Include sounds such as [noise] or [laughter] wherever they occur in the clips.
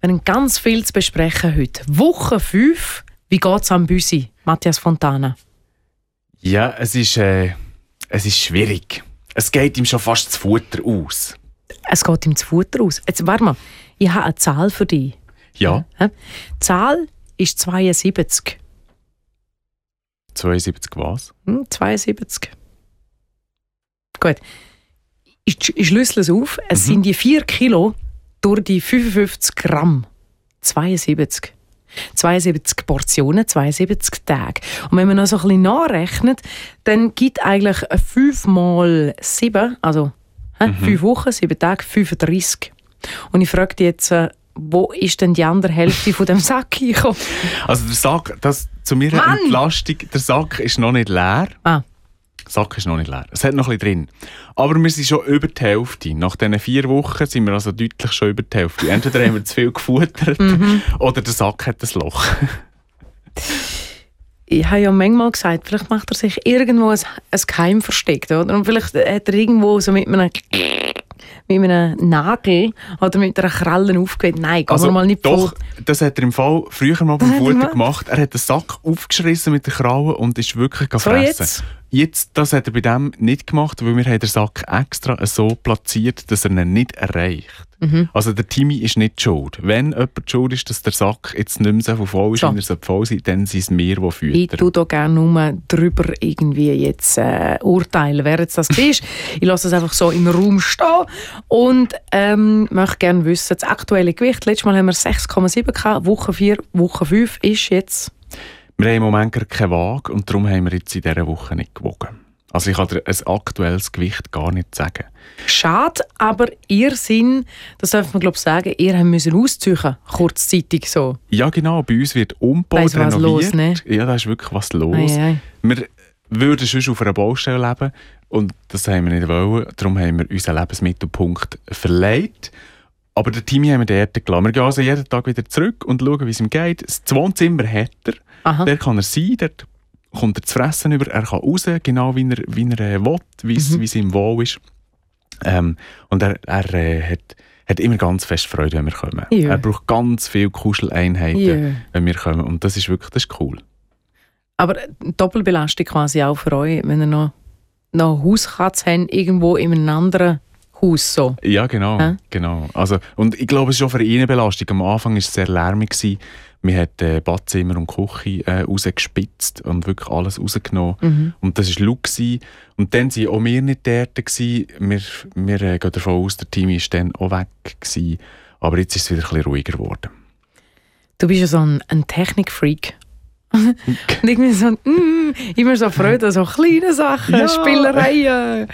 Wir haben ganz viel zu besprechen heute. Woche 5. Wie geht es am Büsi, Matthias Fontana? Ja, es ist, äh, es ist schwierig. Es geht ihm schon fast das Futter aus. Es geht ihm das Futter aus. Jetzt warte mal, ich habe eine Zahl für dich. Ja. Die Zahl ist 72. 72 was? Hm, 72. Gut. Ich, ich schlüssel es auf. Es Mhm. sind die 4 Kilo durch die 55 Gramm. 72. 72 Portionen, 72 Tage. Und wenn man noch so ein bisschen nachrechnet, dann gibt eigentlich 5 mal 7, also 5 Wochen, 7 Tage, 35. Und ich frage dich jetzt, äh, wo ist denn die andere Hälfte von dem Sack [laughs] gekommen? Also der Sack, das, zu meiner Mann! Entlastung, der Sack ist noch nicht leer. Ah, Sack ist noch nicht leer. Es hat noch ein bisschen drin. Aber wir sind schon über die Hälfte. Nach diesen vier Wochen sind wir also deutlich schon über die Hälfte. Entweder haben wir zu viel gefuttert oder der Sack hat ein Loch. ich habe ja manchmal gesagt, vielleicht macht er sich irgendwo ein, ein Geheim versteckt, oder? Und vielleicht hat er irgendwo so mit einem, mit einem Nagel oder mit einer Kralle aufgehört. Nein, gehen wir mal nicht Also, doch, vor. das hat er im Fall früher mal beim er Futter gemacht? Er hat den Sack aufgeschrissen mit der Kralle und ist wirklich So gefressen. jetzt? Jetzt, das hat er bei dem nicht gemacht, weil wir haben den Sack extra so platziert, dass er ihn nicht erreicht. Mhm. Also der Timmy ist nicht schuld. Wenn jemand schuld ist, dass der Sack jetzt nicht mehr so voll ist, So. wie er voll sein dann sind es wir, die Ich füttern. tue da gerne nur drüber irgendwie jetzt äh, urteilen, wer jetzt das ist. ich lasse es einfach so im Raum stehen und ähm, möchte gerne wissen, das aktuelle Gewicht. Letztes Mal haben wir 6,7 gehabt, Woche 4, Woche 5 ist jetzt... Wir haben im Moment keine Waage und darum haben wir jetzt in dieser Woche nicht gewogen. Also ich kann dir ein aktuelles Gewicht gar nicht sagen. Schade, aber ihr Sinn, das darf man glaube ich sagen, ihr habt müssen ausziehen, kurzzeitig so. Ja genau, bei uns wird umgebaut, was renoviert. los, ne? Ja, da ist wirklich was los. Ei, ei. Wir würden sonst auf einer Baustelle leben und das haben wir nicht wollen. Darum haben wir unseren Lebensmittelpunkt verlegt. Aber der Timmy haben wir dort gelassen. Wir gehen also jeden Tag wieder zurück und schauen, wie es ihm geht. Das Wohnzimmer hat er. Aha. Der kann er sein, dort kommt er zu fressen über. Er kann raus, genau wie er, wie er äh, will, wie Mhm. es ihm wohl ist. Ähm, und er, er äh, hat, hat immer ganz fest Freude, wenn wir kommen. Ja. Er braucht ganz viele Kuscheleinheiten, Ja. wenn wir kommen. Und das ist wirklich das ist cool. Aber Doppelbelastung quasi auch für euch, wenn ihr noch, noch Hauskatze habt, irgendwo in einem anderen Haus so. Ja, genau. Hä? genau. Also, und ich glaube, es ist auch für ihn eine Belastung. Am Anfang war es sehr lärmig. Gewesen. Wir haben äh, Badzimmer und Küche äh, rausgespitzt und wirklich alles rausgenommen. Mhm. Und das war. Gewesen. Und dann waren auch wir nicht dort. Gewesen. Wir, wir äh, gehen davon aus, der Team war dann auch weg. Gewesen. Aber jetzt ist es wieder ein bisschen ruhiger geworden. Du bist ja so ein, ein Technikfreak. Und irgendwie so, mm, immer so Freude an so kleine Sachen, Ja. Spielereien.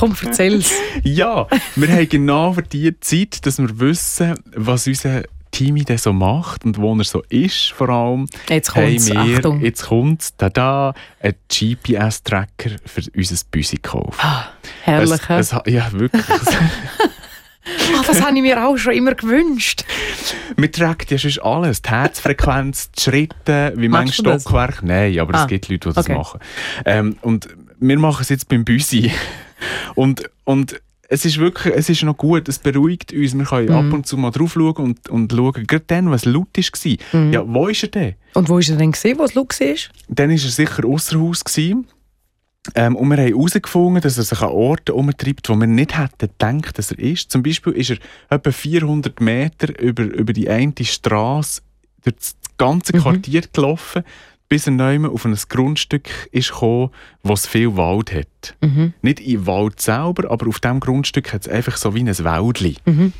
Komm, erzähl's. [laughs] Ja, wir haben genau für die Zeit, dass wir wissen, was unser Team denn so macht und wo er so ist, vor allem. Jetzt kommt's, wir, Achtung. Jetzt kommt da ein GPS-Tracker für unser Büsi gekauft. Herrlich, Es, es, ja, wirklich. [laughs] Ah, das habe ich mir auch schon immer gewünscht. Wir tragen ja sonst alles. Die Herzfrequenz, die Schritte, wie Machst manche du das? Stockwerk. Nein, aber Ah, es gibt Leute, die das okay. machen. Ähm, und wir machen es jetzt beim Büsi. Und, und es ist wirklich, es ist noch gut, es beruhigt uns. Wir können Mhm. ab und zu mal drauf schauen und, und schauen, gerade dann, was laut war. Mhm. Ja, wo ist er denn? Und wo ist er denn gesehen, wo es laut war? Dann war er sicher außer Haus. Gewesen. Ähm, und wir haben herausgefunden, dass er sich an Orten umtreibt, wo wir nicht hätten gedacht, dass er ist. Zum Beispiel ist er etwa 400 Meter über, über die eine Straße durch das ganze Mhm. Quartier gelaufen, bis er neu auf ein Grundstück ist gekommen, wo es viel Wald hat. Mhm. Nicht im Wald selber, aber auf diesem Grundstück hat es einfach so wie ein Wäldli. Mhm.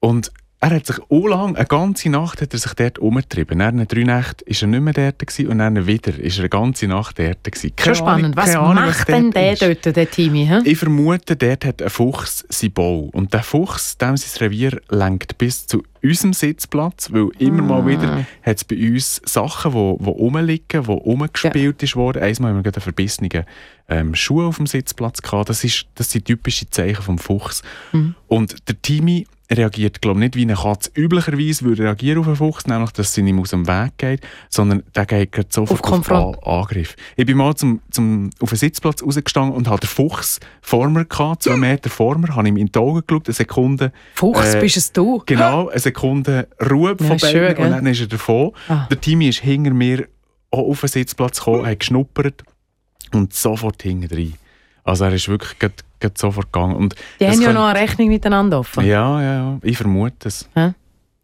Und er hat sich auch lang, eine ganze Nacht hat er sich dort umgetrieben. Nach drei Nächten war er nicht mehr dort gewesen, und dann wieder ist er eine ganze Nacht dort. Gewesen. Schon Keine spannend. Ahnung- Was Ahnung, macht denn dort der ist. dort, der Timmy? Hä? Ich vermute, dort hat ein Fuchs sein Bau. Und der Fuchs, dem sein Revier, lenkt bis zu unserem Sitzplatz, weil immer Ah. mal wieder hat es bei uns Sachen, die wo, wo rumliegen, die rumgespielt ist worden. Einmal haben wir einen verbissenen ähm, Schuh auf dem Sitzplatz gehabt. Das, ist, das sind typische Zeichen vom Fuchs. Mhm. Und der Timmy reagiert, glaube nicht wie eine Katze üblicherweise würde reagieren auf einen Fuchs, nämlich, dass sie nicht aus dem Weg geht, sondern der geht gerade sofort Auf auf, Konfront. An- Angriff. Ich bin mal zum, zum, auf den Sitzplatz rausgestanden und hatte den Fuchs vor mir gehabt, zwei Meter vor mir, habe ihm in die Augen geschaut, eine Sekunde, Fuchs Äh, bist es du. genau, eine Sekunde Ruhe Ja, von schön, und dann ist er davon. Ah. Der Timmy ist hinter mir auch auf den Sitzplatz gekommen, hat geschnuppert und sofort hinten rein. Also er ist wirklich sofort gegangen. Und Die haben ja noch eine Rechnung miteinander offen. Ja, ja, ja. Ich vermute es.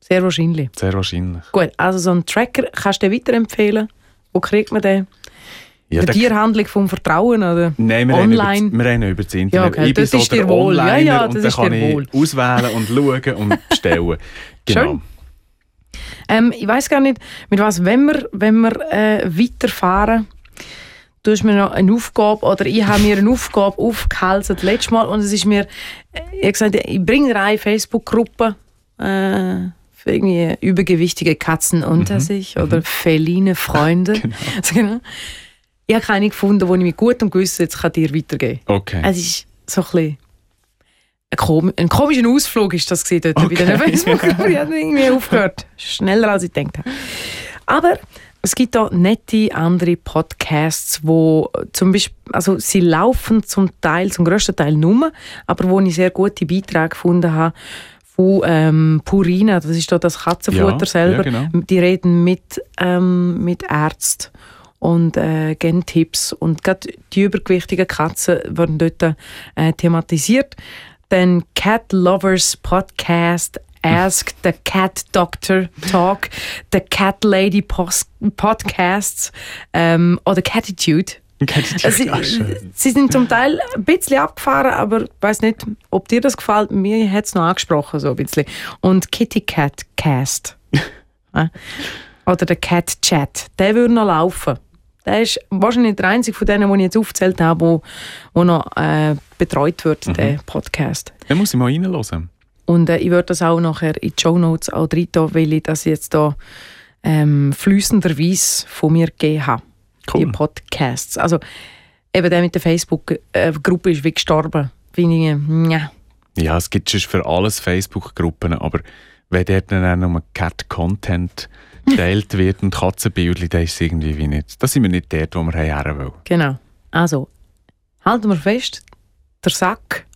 Sehr wahrscheinlich. Sehr wahrscheinlich. Gut, also so einen Tracker kannst du dir weiterempfehlen. Wo kriegt man den? Ja, der der- Tierhandlung vom Vertrauen? Oder? Nein, wir Online. Reden über, wir reden über das Internet. Ja, okay, ich bin das so ist der dir wohl. Ja, Onliner ja, und das dann kann ich wohl. auswählen und schauen und [laughs] bestellen. Genau. Schön. Ähm, ich weiß gar nicht, mit was, wenn wir, wenn wir äh, weiterfahren, du hast mir noch eine Aufgabe, oder ich habe mir eine Aufgabe aufgehalten, das letzte Mal, und es ist mir, ich habe gesagt, ich bringe eine Facebook-Gruppe äh, für irgendwie übergewichtige Katzen unter sich, oder feline Freunde. [laughs] Genau. Also, [laughs] genau. Ich habe keine gefunden, die ich mir gut und gewiss jetzt kann dir weitergeben Okay. es ist so ein bisschen ein, kom ein komischer Ausflug ist das gewesen dort bei Okay. den Facebook. ich [laughs] habe irgendwie aufgehört. Schneller als ich gedacht habe. Aber es gibt auch nette andere Podcasts, wo zum Beispiel, also sie laufen zum Teil, zum grössten Teil nur, aber wo ich sehr gute Beiträge gefunden habe von ähm, Purina, das ist da das Katzenfutter Ja, selber. ja, genau. Die reden mit, ähm, mit Ärzten und äh, geben Tipps. Und gerade die übergewichtigen Katzen werden dort äh, thematisiert. Dann Cat Lovers Podcast, Ask the Cat Doctor Talk, the Cat Lady Pos Podcasts ähm, oder Catitude. Ja, schön. sie sind zum Teil ein bisschen abgefahren, aber ich weiß nicht, ob dir das gefällt. Mir hat es noch angesprochen, so ein bisschen. Und Kitty Cat Cast. [laughs] Äh? Oder der Cat Chat. Der würde noch laufen. Der ist wahrscheinlich der einzige von denen, die ich jetzt aufgezählt habe, wo, wo noch äh, betreut wird, der Podcast. Dann muss ich mal reinhören. Und äh, ich würde das auch nachher in die Show Notes auch rein tun, weil ich das jetzt da ähm, fließenderweise von mir gegeben habe. Die Cool. Podcasts. Also eben der mit der Facebook-Gruppe ist wie gestorben. Finde ich, ja. Ja, es gibt schon für alles Facebook-Gruppen, aber wenn dort dann nur Cat-Content [laughs] geteilt wird und Katzenbildchen, dann ist irgendwie wie nicht. Da sind wir nicht dort, wo wir her wollen. Genau. Also, halten wir fest, der Sack,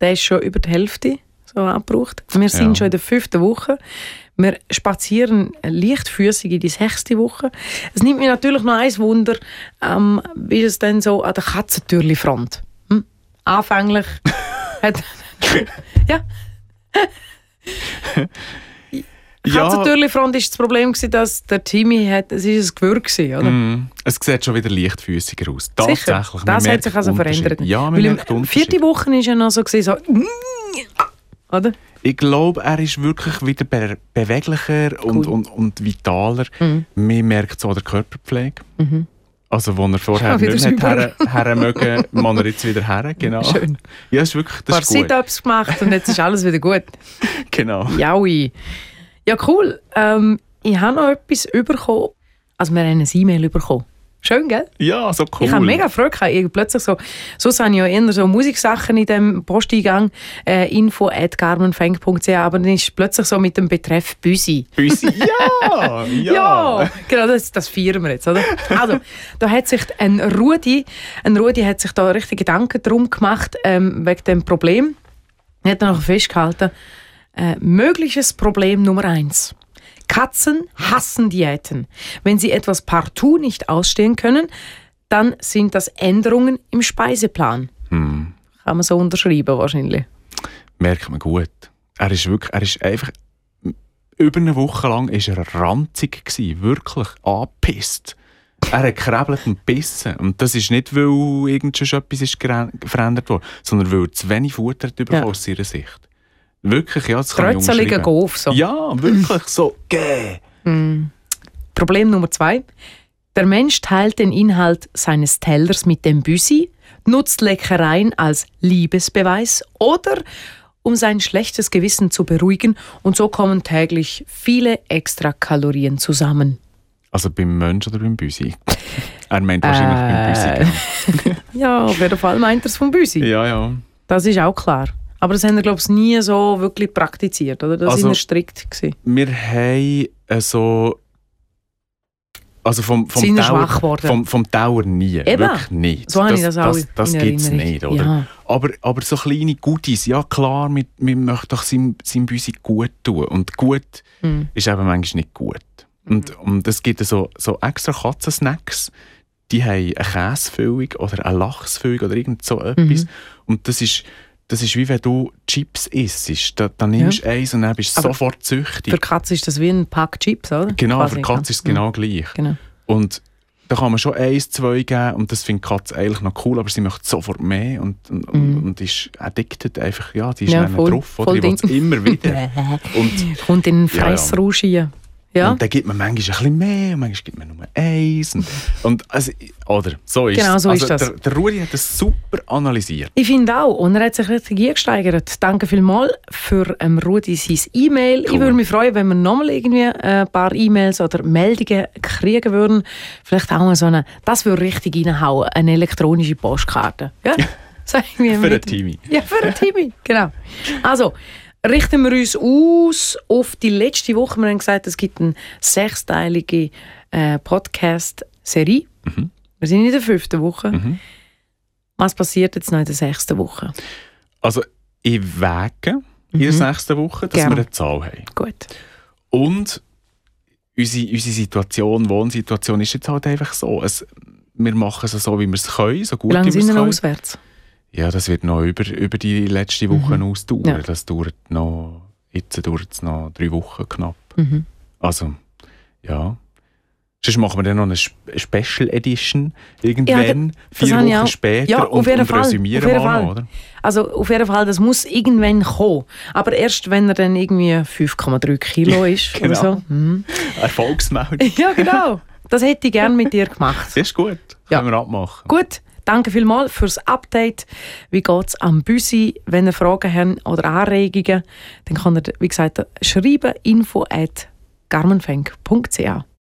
der ist schon über die Hälfte so abgebraucht. Wir sind Ja. schon in der fünften Woche. Wir spazieren leichtfüßig in die sechste Woche. Es nimmt mich natürlich noch ein Wunder, ähm, wie ist es denn so an der Katzentürli-Front? Hm? Anfänglich [laughs] hat... [laughs] ja, Katzentürli-Front ist das Problem gewesen, dass der Timmy hat, es ist ein Gewürr gewesen, oder? Mm, es sieht schon wieder leichtfüßiger aus. Sicher, Tatsächlich. man das hat sich also verändert. Ja, man Weil merkt vierte Woche war ja noch so, gewesen, so oder? Ich glaube, er ist wirklich wieder be beweglicher und, Cool. und, und vitaler. Mhm. Man merkt so an der Körperpflege. Mhm. Also, wo er vorher wieder nicht hat her, her mögen, [laughs] man er jetzt wieder her. Genau. Schön. Ja, ist wirklich, Ein paar das ist gut. Sit-Ups gemacht und jetzt ist alles wieder gut. [laughs] Genau. Jaui. Ja, cool. Ähm, ich habe noch etwas bekommen. Also, wir haben ein E-Mail bekommen. Schön, gell? Ja, so cool. Ich habe mega Freude gehabt. Ich plötzlich so, sonst habe ich ja eher so Musiksachen in dem Posteingang, äh, info at garmenfeng.ch, aber dann ist plötzlich so mit dem Betreff Büsi. Büsi. [laughs] Ja, ja. Ja, genau, das, das feiern wir jetzt, oder? Also, da hat sich ein Rudi, ein Rudi hat sich da richtig Gedanken drum gemacht, ähm, wegen dem Problem. Er hat dann noch festgehalten, äh, mögliches Problem Nummer eins. Katzen hassen Diäten. Wenn sie etwas partout nicht ausstehen können, dann sind das Änderungen im Speiseplan. Hm, Kann man so unterschreiben wahrscheinlich. merkt man gut. Er ist wirklich, er ist einfach, über eine Woche lang ist er ranzig gewesen, wirklich angepisst. Er hat gekrebelt und gebissen. Und das ist nicht, weil irgend schon etwas ist verändert wurde, sondern weil er zu wenig Futter hat bekommen Ja. aus ihrer Sicht. Wirklich, ja, das kann ich Trötzeliger unterschreiben. Golf. So. Ja, wirklich, so, [laughs] gäh. Problem Nummer zwei. Der Mensch teilt den Inhalt seines Tellers mit dem Büsi, nutzt Leckereien als Liebesbeweis oder um sein schlechtes Gewissen zu beruhigen und so kommen täglich viele extra Kalorien zusammen. Also beim Mensch oder beim Büsi? [laughs] er meint wahrscheinlich beim Äh. Büsi. genau. [laughs] Ja, auf jeden Fall meint er es vom Büsi. Ja, ja. Das ist auch klar. Aber das haben wir, glaube ich, nie so wirklich praktiziert, oder? Das Also- war strikt. Gewesen. Wir haben äh, so... Also vom, vom, Dauer, vom, vom Dauer nie. Eben. Wirklich nicht. So das Das, das in gibt es nicht, oder? Ja. Aber, aber so kleine Goodies, ja klar, wir, wir möchten doch seinem, seinem Büsi gut tun. Und gut Hm. ist eben manchmal nicht gut. Und, und es gibt so, so extra Katzensnacks, die haben eine Käsefüllung oder eine Lachsfüllung oder irgend so etwas. Mhm. Und das ist, das ist wie wenn du Chips isst. Da, dann nimmst du eins und dann bist du sofort süchtig. Für Katze ist das wie ein Pack Chips, oder? genau, Quasi, für Katze ist es ja. genau gleich. Genau. Und da kann man schon eins, zwei geben und das findet Katze eigentlich noch cool, aber sie möchte sofort mehr und, und, und, und ist addicted einfach, ja, die ist Mhm. Ja, voll, drauf, oder? voll Die will es immer wieder. [laughs] und, Kommt in den Ja, ja. Ja, und dann gibt man manchmal ein bisschen mehr und manchmal gibt man nur eins. Und, und also, oder, so ist Genau, so also, ist das. Der, der Rudi hat das super analysiert. ich finde auch. Und er hat sich richtig eingesteigert. Danke vielmals für ähm, Rudi sein E-Mail. Ich Cool. würde mich freuen, wenn wir nochmal irgendwie äh, ein paar E-Mails oder Meldungen kriegen würden. Vielleicht auch mal so eine, das würde richtig reinhauen, eine elektronische Postkarte. Ja? [laughs] Ich Für den mit- Timmy. Ja, für den Timmy, genau. Also, richten wir uns aus auf die letzte Woche. Wir haben gesagt, es gibt eine sechsteilige äh, Podcast-Serie. Mhm. Wir sind in der fünften Woche. Mhm. Was passiert jetzt noch in der sechsten Woche? Also, ich wege in der nächsten Woche, dass Mhm. Gerne. wir eine Zahl haben. Gut. Und unsere, unsere Situation, Wohnsituation ist jetzt halt einfach so. Es, wir machen es so, wie wir es können, so gut Wie lange wie wir sind es wir können. auswärts? Ja, das wird noch über, über die letzte Woche Mhm. ausdauern. Ja. Das dauert noch, jetzt dauert es noch drei Wochen knapp. Mhm. Also, ja. Sonst machen wir dann noch eine Spe- Special Edition irgendwann, das vier Wochen später Ja, auf und, jeden und Fall, resümieren auf jeden mal Fall. noch, oder? Also auf jeden Fall, das muss irgendwann kommen. Aber erst, wenn er dann irgendwie 5,3 Kilo [laughs] ist Genau. oder so. Mhm. [laughs] Erfolgsmeldung. Ja, genau. Das hätte ich gerne mit dir gemacht. Das ist gut. Ja. Können wir abmachen. Gut, danke vielmals fürs Update. Wie geht es am Büsi? Wenn ihr Fragen habt oder Anregungen, dann könnt ihr, wie gesagt, schreiben info at garmenfeng.ch.